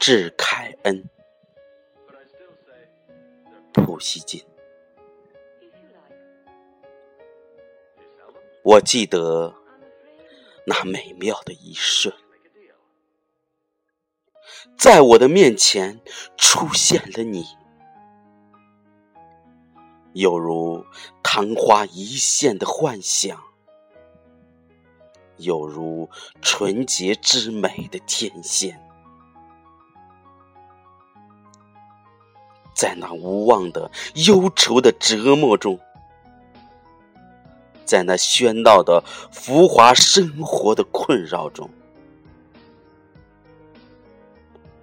致凯恩，普希金。我记得那美妙的一瞬，在我的面前出现了你，有如昙花一现的幻想，有如纯洁之美的天仙。在那无望的忧愁的折磨中，在那喧闹的浮华生活的困扰中，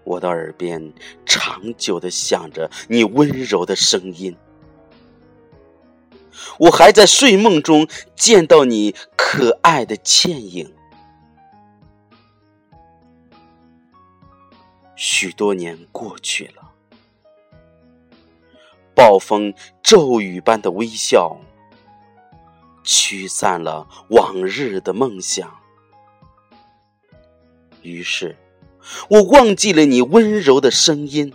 我的耳边长久的响着你温柔的声音。我还在睡梦中见到你可爱的倩影。许多年过去了。暴风骤雨般的微笑，驱散了往日的梦想。于是，我忘记了你温柔的声音，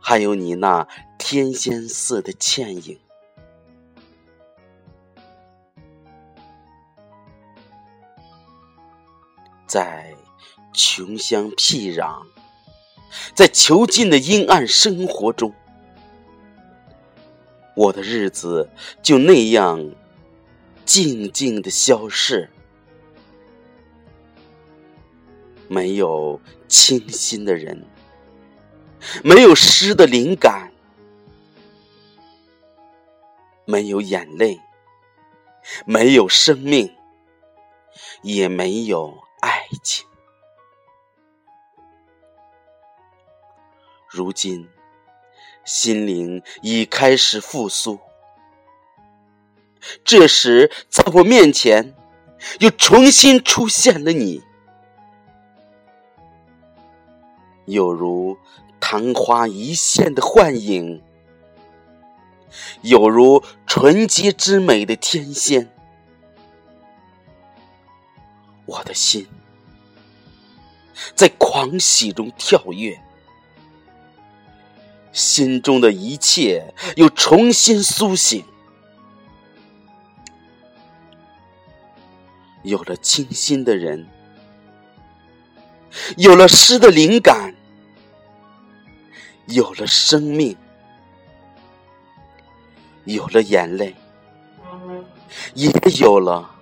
还有你那天仙似的倩影。在穷乡僻壤。在囚禁的阴暗生活中，我的日子就那样静静的消逝，没有清新的人，没有诗的灵感，没有眼泪，没有生命，也没有爱情。如今，心灵已开始复苏。这时，在我面前，又重新出现了你，有如昙花一现的幻影，有如纯洁之美的天仙。我的心在狂喜中跳跃。心中的一切又重新苏醒，有了清新的人，有了诗的灵感，有了生命，有了眼泪，也有了。